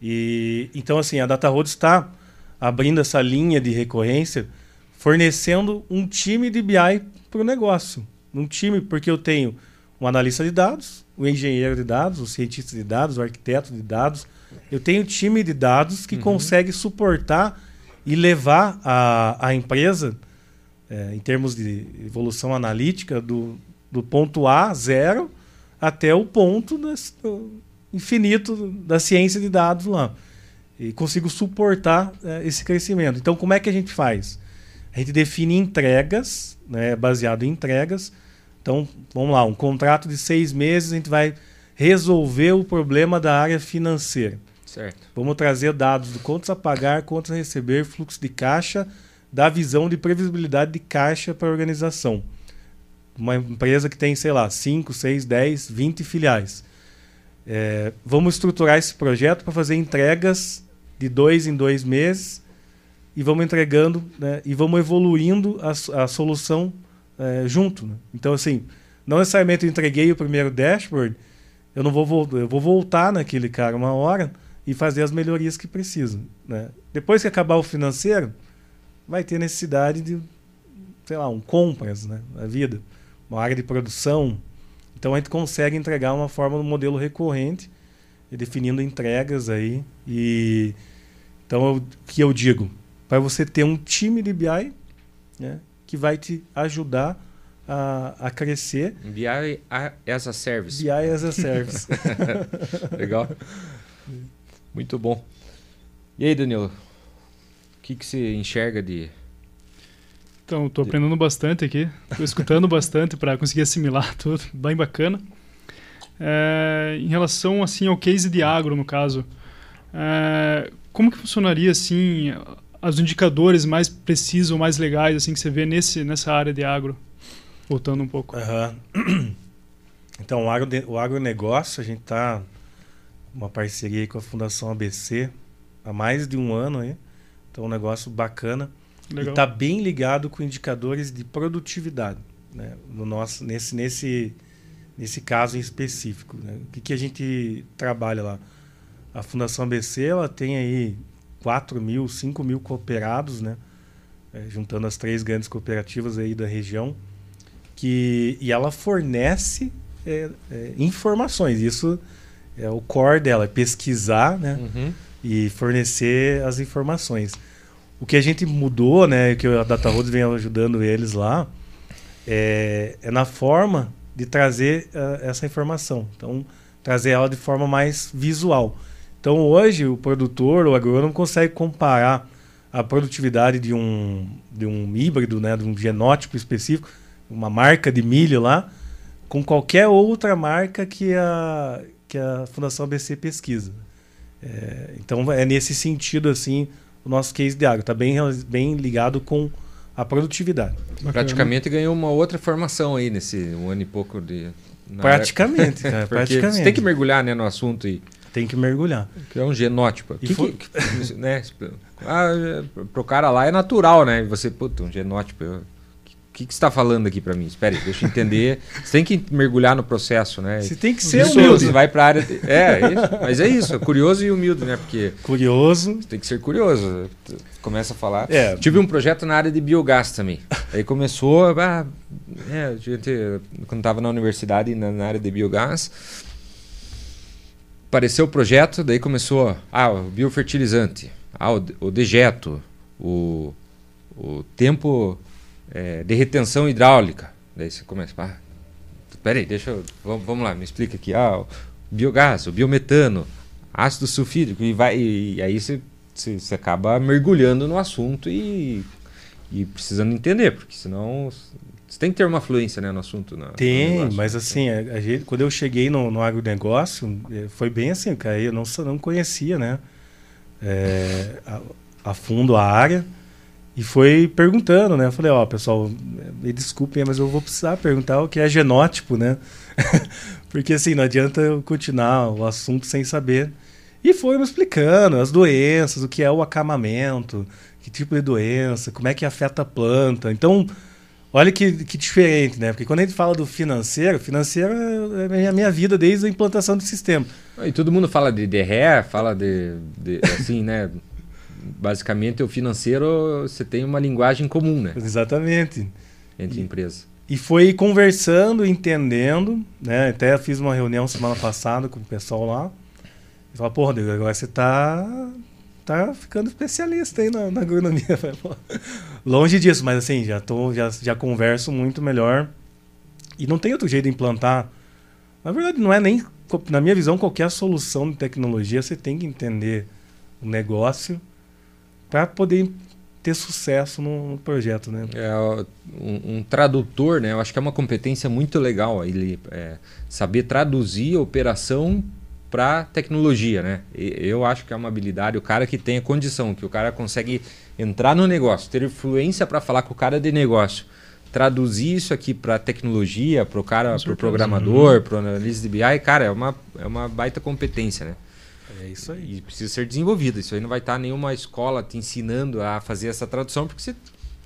[SPEAKER 2] E Então, assim, a DataRoad está abrindo essa linha de recorrência, fornecendo um time de BI para o negócio. Um time, porque eu tenho um analista de dados, o um engenheiro de dados, o um cientista de dados, o um arquiteto de dados. Eu tenho um time de dados que uhum. consegue suportar e levar a, a empresa, é, em termos de evolução analítica, do, do ponto A, zero, até o ponto das, infinito da ciência de dados lá. E consigo suportar é, esse crescimento. Então, como é que a gente faz? A gente define entregas, né, baseado em entregas, então, vamos lá, um contrato de seis meses, a gente vai resolver o problema da área financeira.
[SPEAKER 1] Certo.
[SPEAKER 2] Vamos trazer dados do contas a pagar, contas a receber, fluxo de caixa, da visão de previsibilidade de caixa para a organização. Uma empresa que tem, sei lá, 5, 6, 10, 20 filiais. É, vamos estruturar esse projeto para fazer entregas de dois em dois meses e vamos entregando né, e vamos evoluindo a, a solução é, junto. Né? Então, assim, não necessariamente eu entreguei o primeiro dashboard, eu não vou, eu vou voltar naquele cara uma hora e fazer as melhorias que precisam. Né? Depois que acabar o financeiro, vai ter necessidade de, sei lá, um compras né, na vida, uma área de produção. Então a gente consegue entregar uma forma no modelo recorrente, definindo entregas aí. E então o que eu digo, para você ter um time de BI, né, que vai te ajudar a, a crescer.
[SPEAKER 1] BI as a service.
[SPEAKER 2] BI as a service.
[SPEAKER 1] Legal. Muito bom. E aí, Danilo? O que, que você enxerga de.
[SPEAKER 3] Então, estou aprendendo bastante aqui. Estou escutando bastante para conseguir assimilar tudo. Bem bacana. É, em relação assim ao case de agro, no caso, é, como que funcionaria assim os indicadores mais precisos, mais legais assim que você vê nesse, nessa área de agro? Voltando um pouco.
[SPEAKER 2] Uhum. Então, o, agro, o agronegócio, a gente está uma parceria com a Fundação ABC há mais de um ano aí. Então, um negócio bacana. Legal. E está bem ligado com indicadores de produtividade. Né? No nosso, nesse, nesse, nesse caso em específico. Né? O que, que a gente trabalha lá? A Fundação ABC ela tem aí 4 mil, 5 mil cooperados, né? É, juntando as três grandes cooperativas aí da região, que, e ela fornece é, é, informações. Isso é o core dela, é pesquisar né? Uhum. e fornecer as informações. O que a gente mudou, né, que a DataRoads vem ajudando eles lá, é, é na forma de trazer uh, essa informação. Então, trazer ela de forma mais visual. Então hoje o produtor, o agrônomo consegue comparar a produtividade de um, de um híbrido, né, de um genótipo específico, uma marca de milho lá, com qualquer outra marca que a, que a Fundação ABC pesquisa. É, então é nesse sentido assim o nosso case de água está bem, bem ligado com a produtividade.
[SPEAKER 1] Praticamente ganhou uma outra formação aí nesse um ano e pouco de.
[SPEAKER 2] Praticamente, cara, praticamente.
[SPEAKER 1] Você tem que mergulhar né, no assunto e
[SPEAKER 2] tem que mergulhar.
[SPEAKER 1] Que é um genótipo. Que, foi... que, né, ah, pro cara lá é natural, né? Você, puta, um genótipo. Eu, que, que você está falando aqui para mim? Espere, deixa eu entender. Você tem que mergulhar no processo, né?
[SPEAKER 2] Você tem que ser humilde.
[SPEAKER 1] Você vai para a área. De... É, é, isso. mas é isso, curioso e humilde, né? Porque.
[SPEAKER 2] Curioso.
[SPEAKER 1] Tem que ser curioso. Começa a falar. É. Tive um projeto na área de biogás também. Aí começou. Ah, é, gente, quando estava na universidade, na, na área de biogás, apareceu o projeto, daí começou. Ah, o biofertilizante, ah, o, o dejeto, o, o tempo é, de retenção hidráulica. Daí você começa, ah, peraí, deixa eu, vamos, vamos lá, me explica aqui. Ah, o biogás, o biometano, ácido sulfídrico, e, vai, e, e aí você, você, você, acaba mergulhando no assunto e, e precisando entender, porque senão você tem que ter uma fluência né, no assunto. No,
[SPEAKER 2] tem, no mas assim, a, a gente, quando eu cheguei no, no agronegócio, é, foi bem assim, cara, eu não, não conhecia né, é, a, a fundo a área. E foi perguntando, né? Eu falei, ó, oh, pessoal, me desculpem, mas eu vou precisar perguntar o que é genótipo, né? Porque assim, não adianta eu continuar o assunto sem saber. E foi me explicando as doenças, o que é o acamamento, que tipo de doença, como é que afeta a planta. Então, olha que, que diferente, né? Porque quando a gente fala do financeiro, financeiro é a minha vida desde a implantação do sistema.
[SPEAKER 1] E todo mundo fala de DRE, fala de, de assim, né? Basicamente o financeiro você tem uma linguagem comum, né?
[SPEAKER 2] Exatamente.
[SPEAKER 1] Entre
[SPEAKER 2] e,
[SPEAKER 1] empresas.
[SPEAKER 2] E foi conversando, entendendo, né? Até fiz uma reunião semana passada com o pessoal lá. E falou, porra, Rodrigo, agora você tá, tá ficando especialista aí na, na agronomia. Longe disso, mas assim, já, tô, já, já converso muito melhor. E não tem outro jeito de implantar. Na verdade, não é nem, na minha visão, qualquer solução de tecnologia, você tem que entender o negócio para poder ter sucesso no, projeto, né?
[SPEAKER 1] É, um, um, tradutor, né? Eu acho que é uma competência muito legal ele é, saber traduzir a operação para tecnologia, né? E, eu acho que é uma habilidade o cara que tem a condição, que o cara consegue entrar no negócio, ter influência para falar com o cara de negócio, traduzir isso aqui para tecnologia, para o cara, para o programador, para o analista de BI, cara, é uma é uma baita competência, né?
[SPEAKER 2] É isso aí.
[SPEAKER 1] E precisa ser desenvolvido. Isso aí não vai estar nenhuma escola te ensinando a fazer essa tradução, porque você.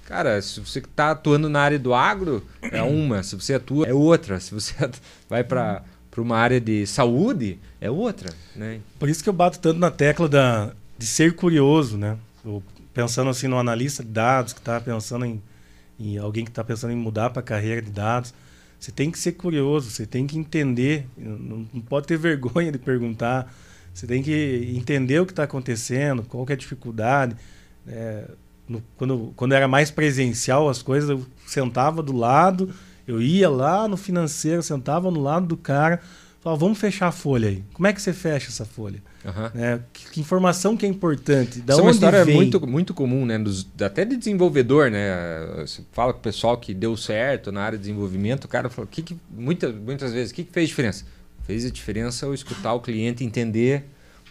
[SPEAKER 1] Cara, se você está atuando na área do agro, é uma. Se você atua, é outra. Se você vai para para uma área de saúde, é outra. Né?
[SPEAKER 2] Por isso que eu bato tanto na tecla da, de ser curioso, né? Eu, pensando assim no analista de dados que está pensando em, em, alguém que está pensando em mudar para a carreira de dados. Você tem que ser curioso, você tem que entender, não, não pode ter vergonha de perguntar. Você tem que entender o que está acontecendo, qual é a dificuldade. É, no, quando, quando era mais presencial as coisas, eu sentava do lado, eu ia lá no financeiro, sentava no lado do cara, falava, vamos fechar a folha aí. Como é que você fecha essa folha? Uhum. É, que, que, informação que é importante? Da
[SPEAKER 1] Isso
[SPEAKER 2] é uma
[SPEAKER 1] história
[SPEAKER 2] vem?
[SPEAKER 1] muito, muito comum, né? Até de desenvolvedor, né? Você fala com o pessoal que deu certo na área de desenvolvimento, o cara fala, que, que muitas, muitas vezes, o que, que fez diferença? Fez a diferença eu escutar o cliente, entender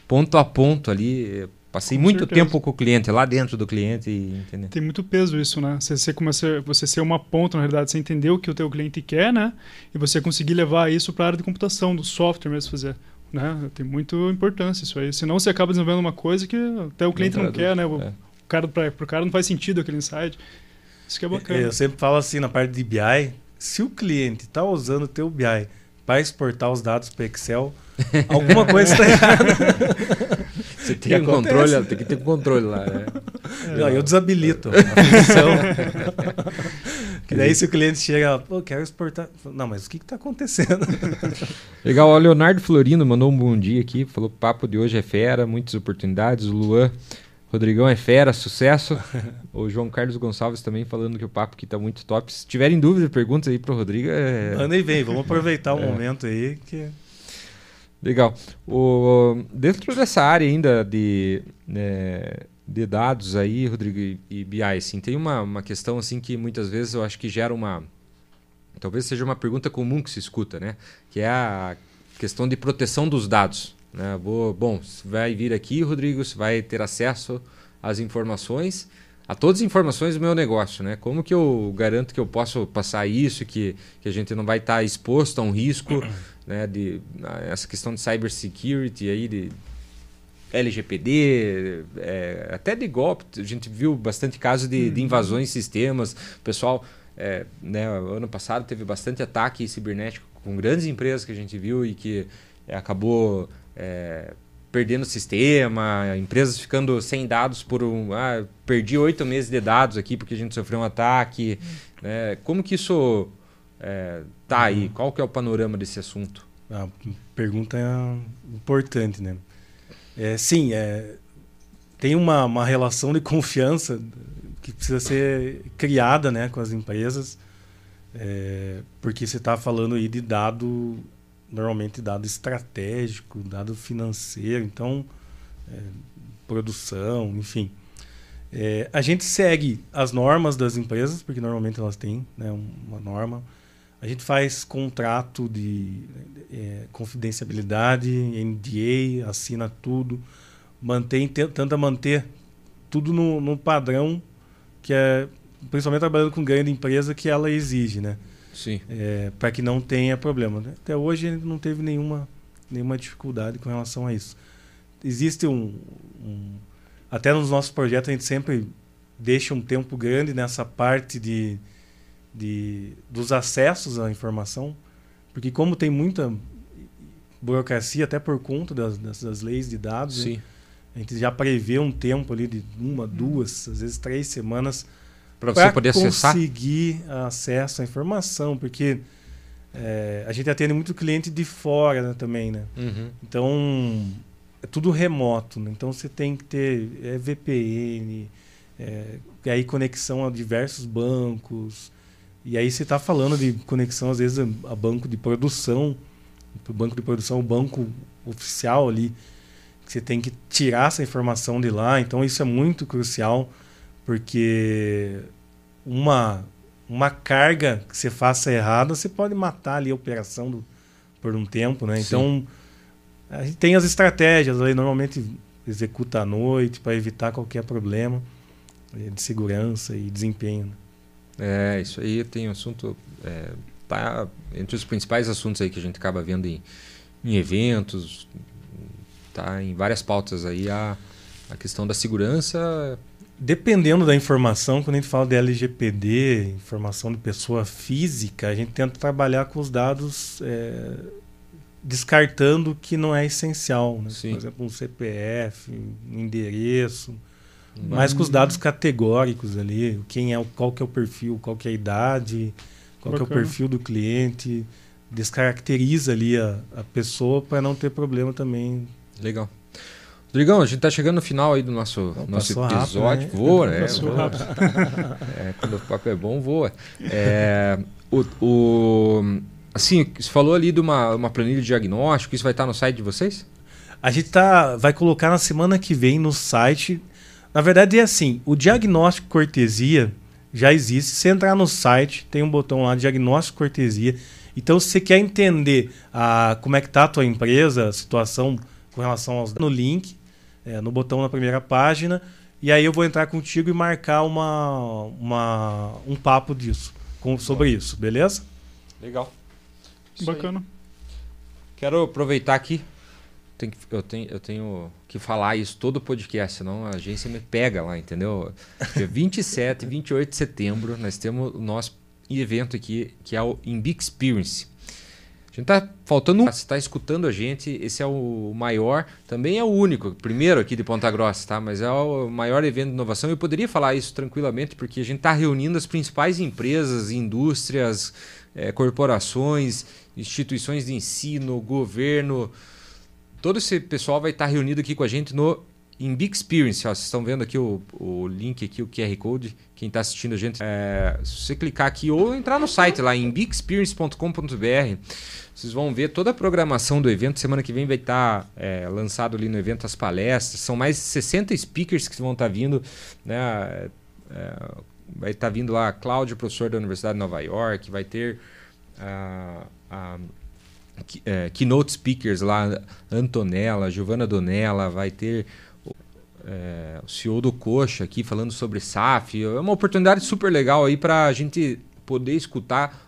[SPEAKER 1] ponto a ponto ali. Passei com muito certeza. tempo com o cliente, lá dentro do cliente. E, entender.
[SPEAKER 3] Tem muito peso isso, né? Você, você começa você ser uma ponta, na realidade, você entender o que o teu cliente quer, né? E você conseguir levar isso para a área de computação, do software mesmo fazer. Né? Tem muita importância isso aí. Senão você acaba desenvolvendo uma coisa que até o cliente não, quer, né? O, é. cara, para o cara não faz sentido aquele insight. Isso que é bacana.
[SPEAKER 2] Eu sempre falo assim na parte de BI, se o cliente está usando o teu BI para exportar os dados para Excel, alguma coisa está errada.
[SPEAKER 1] Você tem um controle, tem que ter um controle lá, né?
[SPEAKER 2] Não, eu desabilito a função. que daí se o cliente chega, pô, quero exportar. Não, mas o que está acontecendo?
[SPEAKER 1] Legal, o Leonardo Florino mandou um bom dia aqui, falou que o papo de hoje é fera, muitas oportunidades. O Luan Rodrigão é fera, sucesso. o João Carlos Gonçalves também falando que o papo aqui tá muito top. Se tiverem dúvidas, perguntas aí pro Rodrigo. É...
[SPEAKER 2] Manda e vem, vamos aproveitar o é. momento aí que.
[SPEAKER 1] Legal. O, dentro dessa área ainda de, né, de dados aí, Rodrigo e BI, assim, tem uma, uma questão assim que muitas vezes eu acho que gera uma. Talvez seja uma pergunta comum que se escuta, né? Que é a questão de proteção dos dados. Né? Vou, bom, você vai vir aqui, Rodrigo, você vai ter acesso às informações, a todas as informações do meu negócio. Né? Como que eu garanto que eu posso passar isso, que, que a gente não vai estar exposto a um risco, né? de, essa questão de cybersecurity aí, de LGPD, é, até de golpe. A gente viu bastante casos de, de invasões em sistemas, pessoal é, né, ano passado teve bastante ataque cibernético com grandes empresas que a gente viu e que é, acabou é, perdendo o sistema, empresas ficando sem dados por um. Ah, perdi oito meses de dados aqui porque a gente sofreu um ataque. Né? Como que isso é, tá aí? Uhum. Qual que é o panorama desse assunto?
[SPEAKER 2] A pergunta é importante, né? É, sim, é, tem uma, uma relação de confiança que precisa ser criada né, com as empresas, é, porque você está falando aí de dado, normalmente dado estratégico, dado financeiro, então, é, produção, enfim. É, a gente segue as normas das empresas, porque normalmente elas têm né, uma norma. A gente faz contrato de é, confidencialidade, NDA, assina tudo, mantém, tenta manter tudo no, no padrão que é principalmente trabalhando com grande empresa que ela exige, né?
[SPEAKER 1] Sim.
[SPEAKER 2] É, para que não tenha problema. Né? Até hoje não teve nenhuma nenhuma dificuldade com relação a isso. Existe um, um até nos nossos projetos a gente sempre deixa um tempo grande nessa parte de, de dos acessos à informação, porque como tem muita burocracia até por conta das, das, leis de dados.
[SPEAKER 1] Né?
[SPEAKER 2] A gente já prevê um tempo ali de uma, duas, às vezes três semanas
[SPEAKER 1] para você poder
[SPEAKER 2] acessar. conseguir acesso à informação, porque é, a gente atende muito cliente de fora né, também, né?
[SPEAKER 1] Uhum.
[SPEAKER 2] Então é tudo remoto, né? então você tem que ter é, VPN, é, aí conexão a diversos bancos. E aí você está falando de conexão às vezes a banco de produção, o banco de produção, o banco oficial ali você tem que tirar essa informação de lá. Então isso é muito crucial, porque uma, uma carga que você faça errada, você pode matar ali a operação do, por um tempo. Né? Então a gente tem as estratégias aí, normalmente executa à noite para evitar qualquer problema de segurança e desempenho. Né?
[SPEAKER 1] É, isso aí tem um assunto. É, tá entre os principais assuntos aí que a gente acaba vendo em, em eventos, Tá em várias pautas aí a, a questão da segurança.
[SPEAKER 2] Dependendo da informação, quando a gente fala de LGPD, informação de pessoa física, a gente tenta trabalhar com os dados é, descartando o que não é essencial. Né? Por exemplo, um CPF, um endereço, mas, mas com os dados categóricos ali, quem é, qual que é o perfil, qual que é a idade, qual que é o perfil do cliente, descaracteriza ali a, a pessoa para não ter problema também
[SPEAKER 1] Legal. Rodrigão, a gente está chegando no final aí do nosso, nosso episódio. Rápido, né? Voa, né? Voa. é, quando o papo é bom, voa. É, o, o, assim, você falou ali de uma, uma planilha de diagnóstico, isso vai estar no site de vocês?
[SPEAKER 2] A gente tá, vai colocar na semana que vem no site. Na verdade é assim, o diagnóstico cortesia já existe. Se entrar no site, tem um botão lá, diagnóstico cortesia. Então, se você quer entender a, como é que está a tua empresa, a situação com relação aos no link, é, no botão na primeira página, e aí eu vou entrar contigo e marcar uma, uma um papo disso, com, sobre isso, beleza?
[SPEAKER 1] Legal.
[SPEAKER 3] Isso Bacana. Aí.
[SPEAKER 1] Quero aproveitar aqui. Tem, eu, tenho, eu tenho que falar isso todo o podcast, senão a agência me pega lá, entendeu? Dia 27 e 28 de setembro, nós temos o nosso evento aqui, que é o Imbi Experience gente tá faltando um. Você está escutando a gente, esse é o maior, também é o único, primeiro aqui de Ponta Grossa, tá? Mas é o maior evento de inovação. Eu poderia falar isso tranquilamente, porque a gente está reunindo as principais empresas, indústrias, é, corporações, instituições de ensino, governo. Todo esse pessoal vai estar tá reunido aqui com a gente no em Big Experience, ó, vocês estão vendo aqui o, o link aqui, o QR Code, quem está assistindo a gente, é, se você clicar aqui ou entrar no site lá em bigexperience.com.br, vocês vão ver toda a programação do evento. Semana que vem vai estar tá, é, lançado ali no evento as palestras. São mais de 60 speakers que vão estar tá vindo. Né? É, vai estar tá vindo lá Cláudio, professor da Universidade de Nova York. Vai ter a, a é, keynote speakers lá, Antonella, Giovana Donella. Vai ter é, o CEO do Coxa aqui falando sobre SAF. É uma oportunidade super legal aí para a gente poder escutar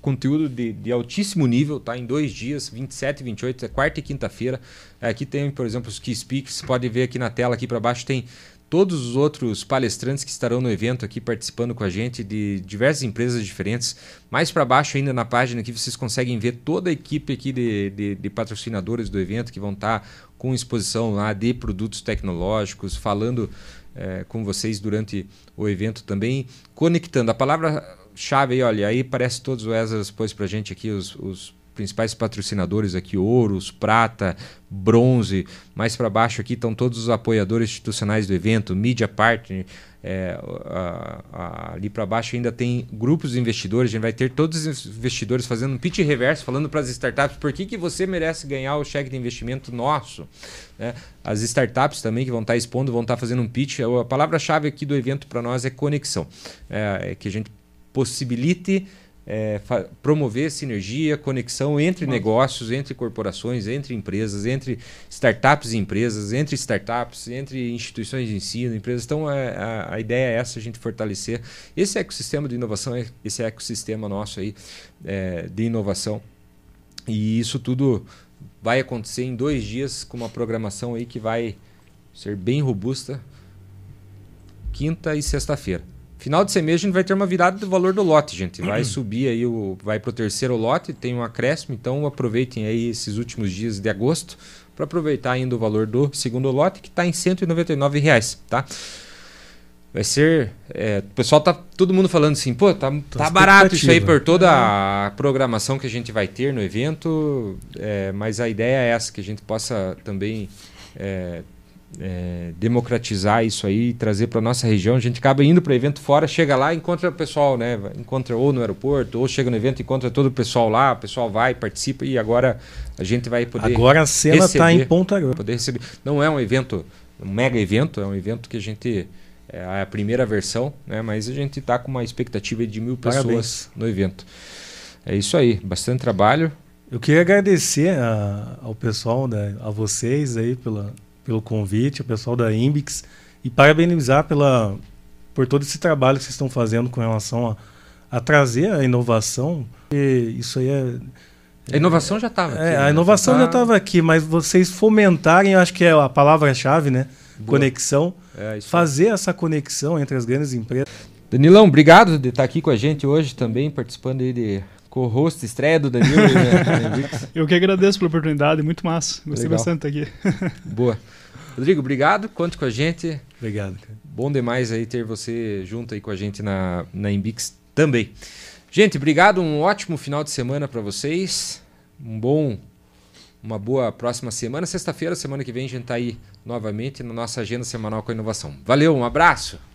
[SPEAKER 1] conteúdo de, de, altíssimo nível, tá? Em dois dias, 27 e 28, é quarta e quinta-feira. Aqui tem, por exemplo, os Key Speaks, pode ver aqui na tela, aqui para baixo tem todos os outros palestrantes que estarão no evento aqui participando com a gente de diversas empresas diferentes. Mais para baixo ainda na página aqui vocês conseguem ver toda a equipe aqui de, de, de patrocinadores do evento que vão estar tá com exposição lá de produtos tecnológicos, falando é, com vocês durante o evento também, conectando. A palavra-chave aí, olha, aí parece todos o Ezra pôs para a gente aqui os, os principais patrocinadores aqui, ouros, prata, bronze. Mais para baixo aqui estão todos os apoiadores institucionais do evento, Media Partner. É, a, a, ali para baixo ainda tem grupos de investidores. A gente vai ter todos os investidores fazendo um pitch reverso, falando para as startups por que, que você merece ganhar o cheque de investimento nosso. Né? As startups também que vão estar tá expondo, vão estar tá fazendo um pitch. A palavra-chave aqui do evento para nós é conexão. É, é que a gente possibilite é, promover sinergia, conexão entre Nossa. negócios, entre corporações, entre empresas, entre startups e empresas, entre startups, entre instituições de ensino, empresas. Então, a, é, a, a ideia é essa, a gente fortalecer esse ecossistema de inovação, esse ecossistema nosso aí é, de inovação. E isso tudo vai acontecer em dois dias com uma programação aí que vai ser bem robusta, quinta e sexta-feira. Final de semestre a gente vai ter uma virada do valor do lote, gente. Vai uhum. subir aí, o, vai para o terceiro lote, tem um acréscimo, então aproveitem aí esses últimos dias de agosto para aproveitar ainda o valor do segundo lote, que está em 199 reais, tá? Vai ser. É, o pessoal tá todo mundo falando assim, pô, tá, tá barato isso aí por toda é. a programação que a gente vai ter no evento. É, mas a ideia é essa, que a gente possa também é, é, democratizar isso aí e trazer para nossa região. A gente acaba indo para evento fora, chega lá, encontra o pessoal, né? Encontra ou no aeroporto, ou chega no evento, encontra todo o pessoal lá, o pessoal vai, participa e agora a gente vai poder.
[SPEAKER 2] Agora a cena está em ponta
[SPEAKER 1] grossa. Poder receber. Não é um evento, um mega evento, é um evento que a gente é a primeira versão, né? Mas a gente está com uma expectativa de mil pessoas Parabéns. no evento. É isso aí, bastante trabalho.
[SPEAKER 2] Eu queria agradecer a, ao pessoal, né, a vocês aí pela, pelo convite, o pessoal da Imbix, e parabenizar pela, por todo esse trabalho que vocês estão fazendo com relação a, a trazer a inovação. E isso aí é.
[SPEAKER 1] A inovação já estava
[SPEAKER 2] é, aqui. É, a inovação já estava tá... aqui, mas vocês fomentarem, acho que é a palavra-chave, né? Boa. Conexão. É, fazer essa conexão entre as grandes empresas.
[SPEAKER 1] Danilão, obrigado de estar aqui com a gente hoje também, participando aí de co-host, estreia do Danilo. né?
[SPEAKER 3] Eu que agradeço pela oportunidade, muito massa. Gostei Legal. bastante aqui.
[SPEAKER 1] Boa. Rodrigo, obrigado, conte com a gente.
[SPEAKER 2] Obrigado. Cara.
[SPEAKER 1] Bom demais aí ter você junto aí com a gente na, na Imbix também. Gente, obrigado, um ótimo final de semana para vocês. Um bom, uma boa próxima semana. Sexta-feira, semana que vem, a gente está aí novamente na nossa agenda semanal com a inovação. Valeu, um abraço!